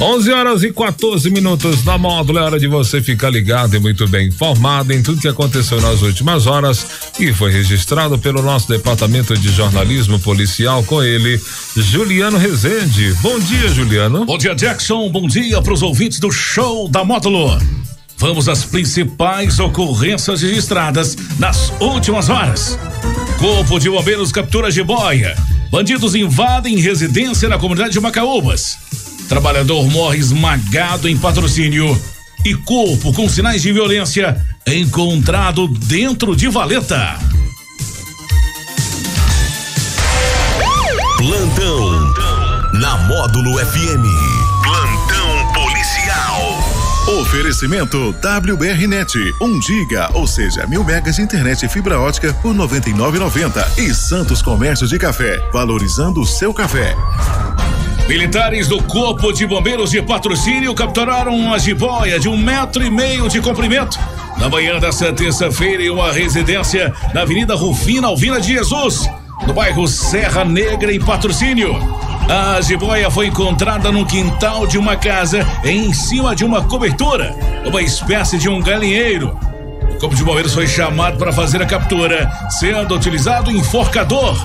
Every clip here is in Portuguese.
11 horas e 14 minutos na módulo. É hora de você ficar ligado e muito bem informado em tudo que aconteceu nas últimas horas e foi registrado pelo nosso departamento de jornalismo policial com ele, Juliano Rezende. Bom dia, Juliano. Bom dia, Jackson. Bom dia para os ouvintes do show da módulo. Vamos às principais ocorrências registradas nas últimas horas. Corpo de Bombeiros captura jiboia. Bandidos invadem residência na comunidade de Macaúbas. Trabalhador morre esmagado em patrocínio e corpo com sinais de violência encontrado dentro de valeta. Plantão na Módulo FM. Plantão policial. Oferecimento WBRnet, 1 um giga, ou seja, mil megas de internet e fibra ótica por 99,90 e Santos Comércio de Café, valorizando o seu café. Militares do Corpo de Bombeiros de Patrocínio capturaram uma jiboia de um metro e meio de comprimento na manhã desta terça-feira em uma residência na Avenida Rufina Alvina de Jesus, no bairro Serra Negra, em Patrocínio. A jiboia foi encontrada no quintal de uma casa em cima de uma cobertura, uma espécie de um galinheiro. O Corpo de Bombeiros foi chamado para fazer a captura, sendo utilizado enforcador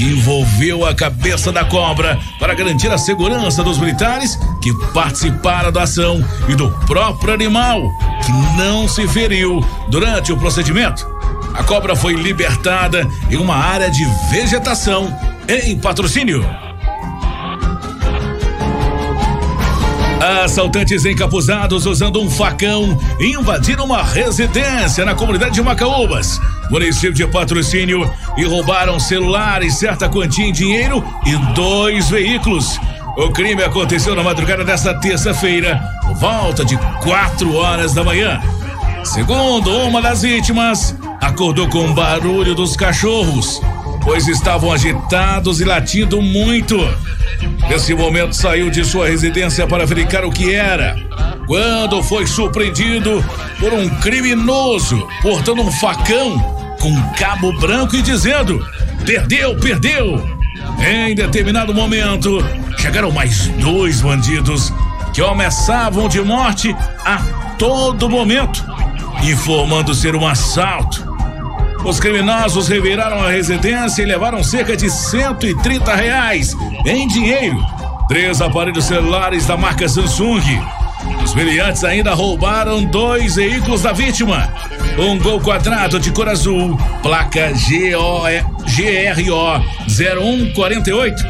que envolveu a cabeça da cobra para garantir a segurança dos militares que participaram da ação e do próprio animal, que não se feriu durante o procedimento. A cobra foi libertada em uma área de vegetação em patrocínio. Assaltantes encapuzados usando um facão invadiram uma residência na comunidade de Macaúbas, município de patrocínio, e roubaram celulares, certa quantia em dinheiro e dois veículos. O crime aconteceu na madrugada desta terça-feira, por volta de 4 horas da manhã. Segundo uma das vítimas, acordou com o barulho dos cachorros, pois estavam agitados e latindo muito. Nesse momento saiu de sua residência para verificar o que era. Quando foi surpreendido por um criminoso portando um facão com cabo branco e dizendo: Perdeu, perdeu! Em determinado momento, chegaram mais dois bandidos que ameaçavam de morte a todo momento, informando ser um assalto. Os criminosos reviraram a residência e levaram cerca de 130 reais em dinheiro, três aparelhos celulares da marca Samsung. Os meliantes ainda roubaram dois veículos da vítima: um Gol quadrado de cor azul, placa GRO 0148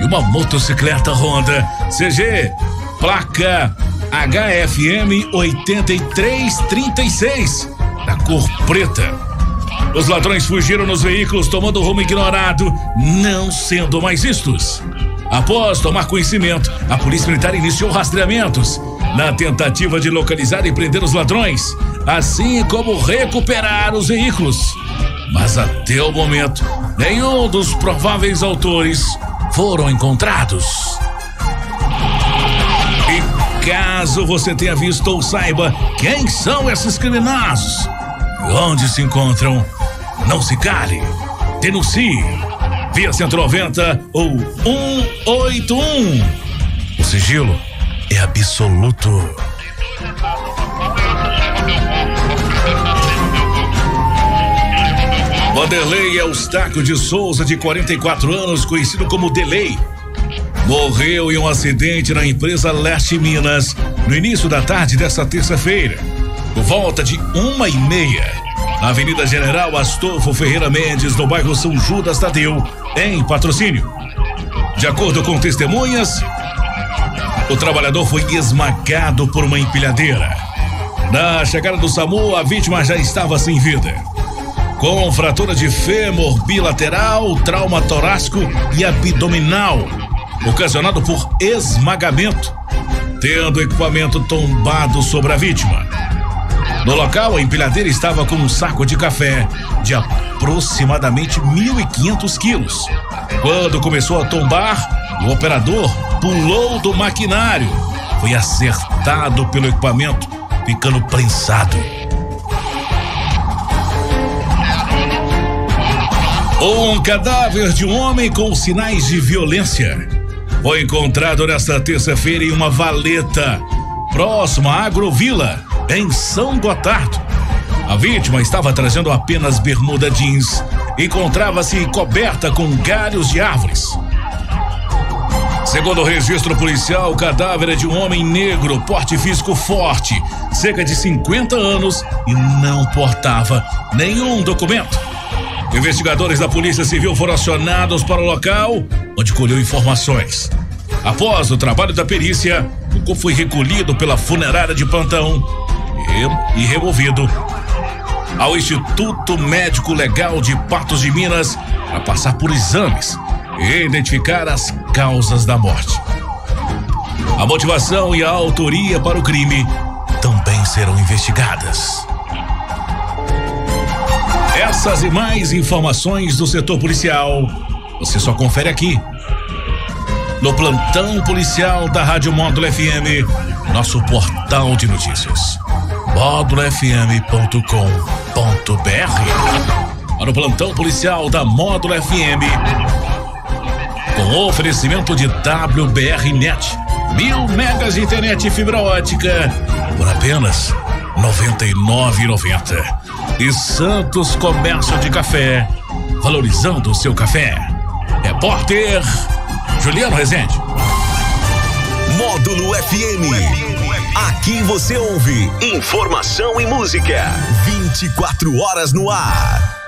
e uma motocicleta Honda CG, placa HFM 8336, da cor preta. Os ladrões fugiram nos veículos tomando rumo ignorado, não sendo mais vistos. Após tomar conhecimento, a Polícia Militar iniciou rastreamentos na tentativa de localizar e prender os ladrões, assim como recuperar os veículos. Mas até o momento, nenhum dos prováveis autores foram encontrados. E caso você tenha visto ou saiba quem são esses criminosos, onde se encontram, não se cale. Denuncie. Via 190 ou 181. O sigilo é absoluto. Vanderlei Eustáquio de Souza, de 44 anos, conhecido como Delay, morreu em um acidente na empresa Leste Minas no início da tarde desta terça-feira, por volta de uma e meia na Avenida General Astolfo Ferreira Mendes, no bairro São Judas Tadeu, em patrocínio. De acordo com testemunhas, o trabalhador foi esmagado por uma empilhadeira. Na chegada do SAMU, a vítima já estava sem vida. Com fratura de fêmur bilateral, trauma torácico e abdominal, ocasionado por esmagamento, tendo equipamento tombado sobre a vítima. No local, a empilhadeira estava com um saco de café de aproximadamente 1.500 quilos. Quando começou a tombar, o operador pulou do maquinário. Foi acertado pelo equipamento, ficando prensado. Um cadáver de um homem com sinais de violência. foi encontrado nesta terça-feira em uma valeta próximo à Agrovila, em São Gotardo. A vítima estava trazendo apenas bermuda jeans. Encontrava-se coberta com galhos de árvores. Segundo o registro policial, o cadáver é de um homem negro, porte físico forte, cerca de 50 anos e não portava nenhum documento. Investigadores da Polícia Civil foram acionados para o local, onde colheu informações. Após o trabalho da perícia, o corpo foi recolhido pela funerária de plantão e, e removido ao Instituto Médico Legal de Patos de Minas para passar por exames e identificar as causas da morte. A motivação e a autoria para o crime também serão investigadas. Essas e mais informações do setor policial você só confere aqui. No plantão policial da Rádio Módulo FM, nosso portal de notícias. módulofm.com.br. Para o plantão policial da Módulo FM, com oferecimento de WBR Net, mil megas de internet e fibra ótica por apenas R$ 99,90. E Santos Comércio de Café, valorizando o seu café. Repórter Juliano Rezende. Módulo FM. Aqui você ouve informação e música. 24 horas no ar.